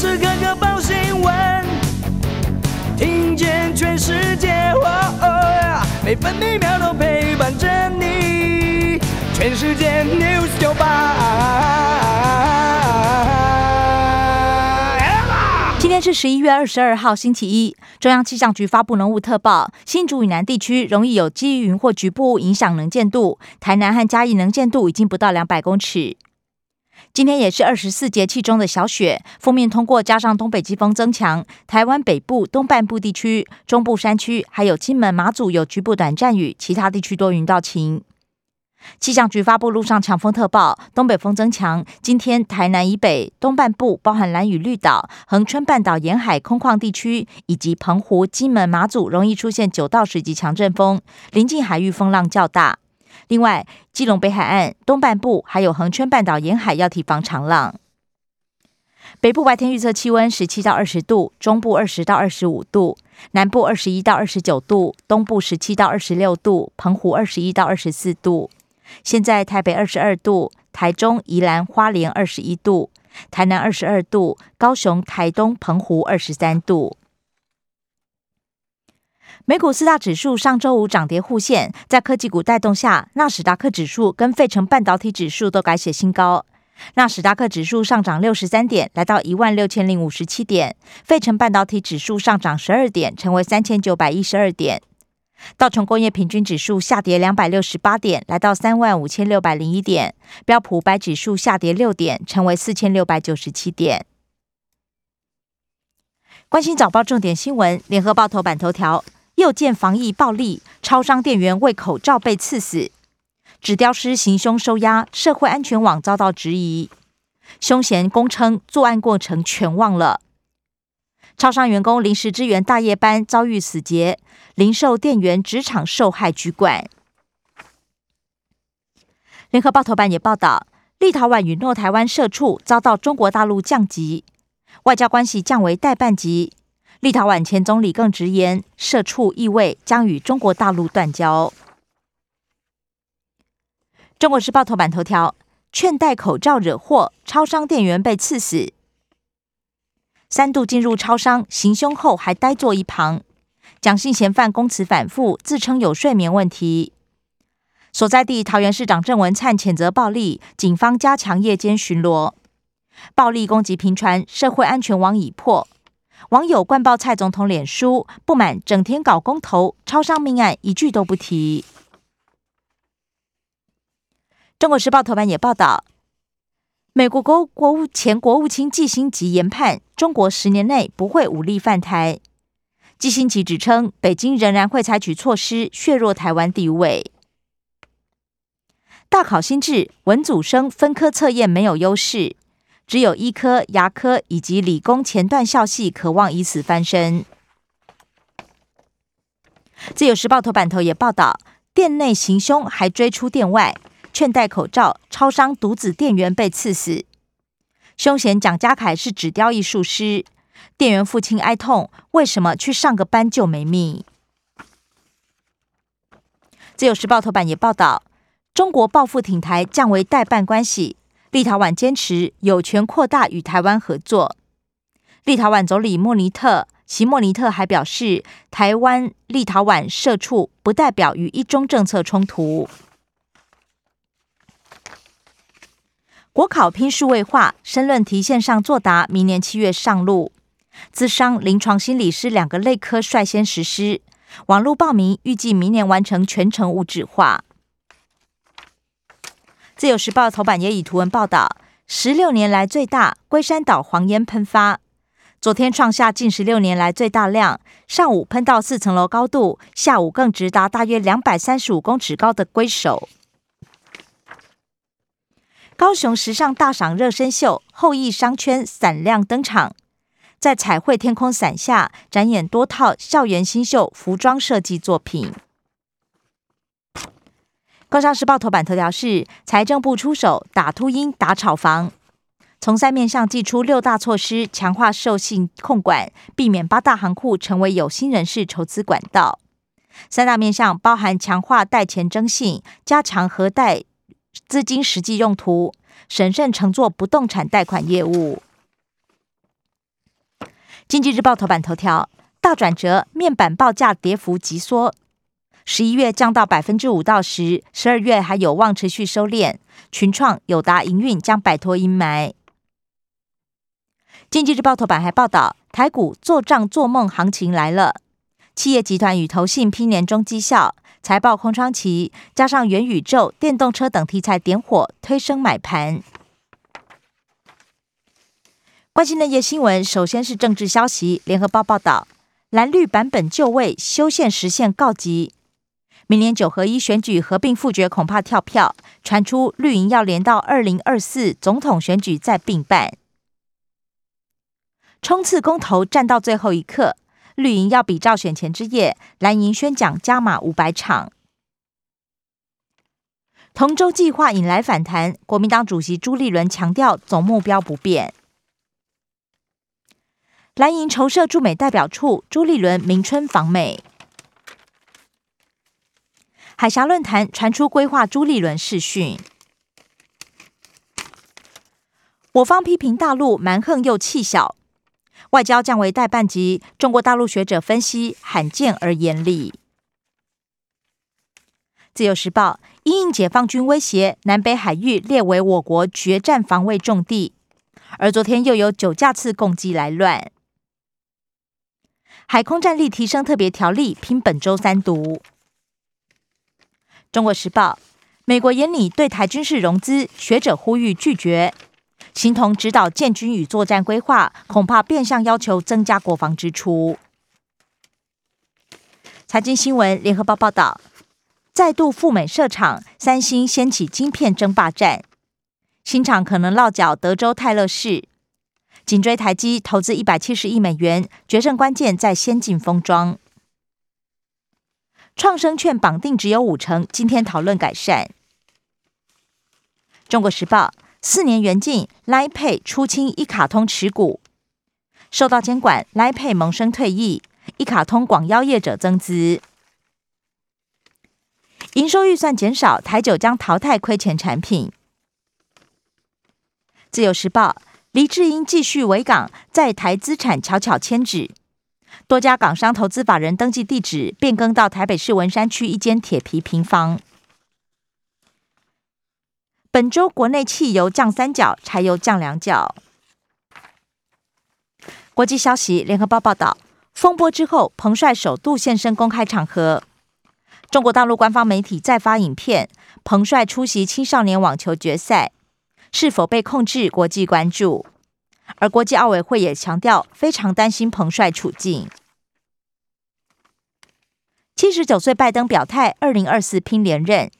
时刻刻报新闻，听见全世界，每分每秒都陪伴着你。全世界 news 九八。今天是十一月二十二号，星期一。中央气象局发布浓雾特报，新竹以南地区容易有积云或局部影响能见度。台南和嘉义能见度已经不到两百公尺。今天也是二十四节气中的小雪，锋面通过，加上东北季风增强，台湾北部、东半部地区、中部山区，还有金门、马祖有局部短暂雨，其他地区多云到晴。气象局发布陆上强风特报，东北风增强。今天台南以北、东半部，包含蓝屿绿岛、恒春半岛沿海空旷地区，以及澎湖、金门、马祖，容易出现九到十级强阵风，临近海域风浪较大。另外，基隆北海岸东半部还有恒春半岛沿海要提防长浪。北部白天预测气温十七到二十度，中部二十到二十五度，南部二十一到二十九度，东部十七到二十六度，澎湖二十一到二十四度。现在台北二十二度，台中、宜兰花莲二十一度，台南二十二度，高雄、台东、澎湖二十三度。美股四大指数上周五涨跌互现，在科技股带动下，纳斯达克指数跟费城半导体指数都改写新高。纳斯达克指数上涨六十三点，来到一万六千零五十七点；费城半导体指数上涨十二点，成为三千九百一十二点。道琼工业平均指数下跌两百六十八点，来到三万五千六百零一点；标普白指数下跌六点，成为四千六百九十七点。关心早报重点新闻，联合报头版头条。又见防疫暴力，超商店员为口罩被刺死，纸雕师行凶收押，社会安全网遭到质疑，凶嫌供称作案过程全忘了。超商员工临时支援大夜班遭遇死劫，零售店员职场受害局管。联合报头版也报道，立陶宛允诺台湾社处遭到中国大陆降级，外交关系降为代办级。立陶宛前总理更直言，社畜意味将与中国大陆断交。中国时报头版头条：劝戴口罩惹祸，超商店员被刺死。三度进入超商行凶后还呆坐一旁，蒋姓嫌犯供词反复，自称有睡眠问题。所在地桃园市长郑文灿谴责暴力，警方加强夜间巡逻。暴力攻击频传，社会安全网已破。网友灌爆蔡总统脸书，不满整天搞公投，超商命案一句都不提。中国时报头版也报道，美国国国务前国务卿季新吉研判，中国十年内不会武力犯台。季新吉指称，北京仍然会采取措施削弱台湾地位。大考新制，文组生分科测验没有优势。只有医科、牙科以及理工前段校系渴望以此翻身。自由时报头版头也报道，店内行凶还追出店外，劝戴口罩，超商独子店员被刺死。凶嫌蒋家凯是纸雕艺术师，店员父亲哀痛，为什么去上个班就没命？自由时报头版也报道，中国报复挺台降为代办关系。立陶宛坚持有权扩大与台湾合作。立陶宛总理莫尼特席莫尼特还表示，台湾立陶宛社处不代表与一中政策冲突。国考拼数位化，申论题线上作答，明年七月上路。资商、临床心理师两个类科率先实施，网络报名预计明年完成全程物质化。自由时报头版也以图文报道，十六年来最大龟山岛黄烟喷发，昨天创下近十六年来最大量，上午喷到四层楼高度，下午更直达大约两百三十五公尺高的龟首。高雄时尚大赏热身秀，后羿商圈闪亮登场，在彩绘天空伞下展演多套校园新秀服装设计作品。工商时报头版头条是财政部出手打秃鹰打炒房，从三面向寄出六大措施，强化授信控管，避免八大行库成为有心人士筹资管道。三大面向包含强化贷前征信，加强核贷资金实际用途，审慎乘坐不动产贷款业务。经济日报头版头条：大转折，面板报价跌幅急缩，十一月降到百分之五到十，十二月还有望持续收敛。群创、友达营运将摆脱阴霾。经济日报头版还报道，台股做账做梦行情来了，企业集团与投信拼年终绩效，财报空窗期，加上元宇宙、电动车等题材点火，推升买盘。关心的夜新闻，首先是政治消息。联合报报道，蓝绿版本就位，修宪实现告急。明年九合一选举合并复决，恐怕跳票。传出绿营要连到二零二四总统选举再并办，冲刺公投战到最后一刻，绿营要比照选前之夜，蓝营宣讲加码五百场。同舟计划引来反弹，国民党主席朱立伦强调总目标不变。蓝营筹设驻美代表处，朱立伦明春访美。海峡论坛传出规划朱立伦试训，我方批评大陆蛮横又气小，外交降为代办级。中国大陆学者分析罕见而严厉。自由时报因应解放军威胁，南北海域列为我国决战防卫重地，而昨天又有九架次攻击来乱。海空战力提升特别条例，拼本周三读。中国时报：美国严拟对台军事融资，学者呼吁拒绝，形同指导建军与作战规划，恐怕变相要求增加国防支出。财经新闻：联合报报道，再度赴美设厂，三星掀起晶片争霸战，新厂可能落脚德州泰勒市，紧追台积投资一百七十亿美元，决胜关键在先进封装。创生券绑定只有五成，今天讨论改善。中国时报四年元禁，Line Pay 出清一卡通持股，受到监管，Lipay 萌生退役，一卡通广邀业者增资，营收预算减少，台酒将淘汰亏钱产品。自由时报黎智英继续维港，在台资产悄悄迁址。多家港商投资法人登记地址变更到台北市文山区一间铁皮平房。本周国内汽油降三角，柴油降两角。国际消息，联合报报道，风波之后，彭帅首度现身公开场合。中国大陆官方媒体再发影片，彭帅出席青少年网球决赛，是否被控制？国际关注。而国际奥委会也强调，非常担心彭帅处境。七十九岁拜登表态，二零二四拼连任，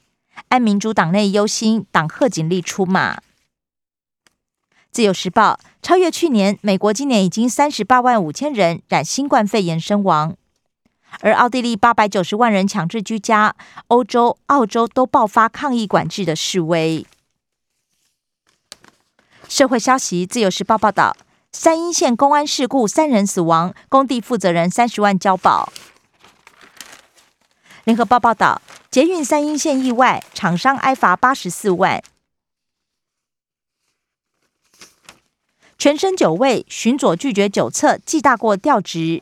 按民主党内忧心，党贺锦丽出马。自由时报超越去年，美国今年已经三十八万五千人染新冠肺炎身亡，而奥地利八百九十万人强制居家，欧洲、澳洲都爆发抗议管制的示威。社会消息，《自由时报》报道，三阴县公安事故，三人死亡，工地负责人三十万交保。联合报报道，捷运三阴县意外，厂商挨罚八十四万。全身酒味，巡佐拒绝酒测，记大过调职，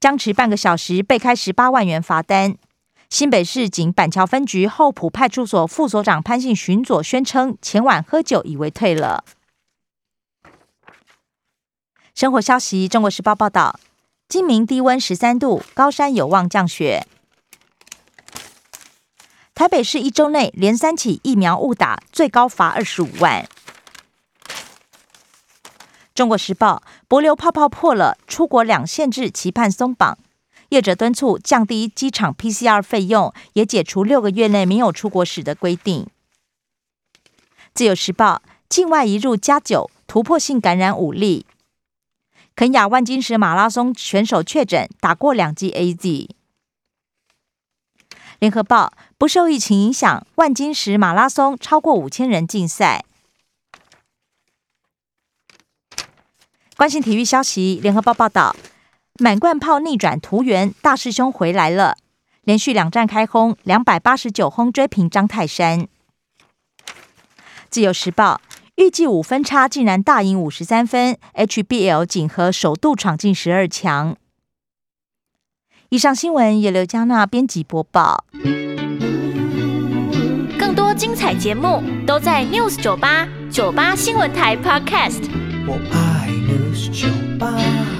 僵持半个小时，被开十八万元罚单。新北市警板桥分局后埔派出所副所长潘姓巡佐宣称，前晚喝酒以为退了。生活消息：中国时报报道，今明低温十三度，高山有望降雪。台北市一周内连三起疫苗误打，最高罚二十五万。中国时报：博流泡泡破了，出国两限制期盼松绑。业者敦促降低机场 PCR 费用，也解除六个月内没有出国史的规定。自由时报：境外移入加九，突破性感染五例。肯雅万金石马拉松选手确诊，打过两剂 AZ。联合报：不受疫情影响，万金石马拉松超过五千人竞赛。关心体育消息，联合报报道。满贯炮逆转图源，大师兄回来了！连续两战开轰，两百八十九轰追平张泰山。自由时报：预计五分差竟然大赢五十三分，HBL 锦和首度闯进十二强。以上新闻由刘嘉娜编辑播报。更多精彩节目都在 News 九八九八新闻台 Podcast。我爱 News 酒吧。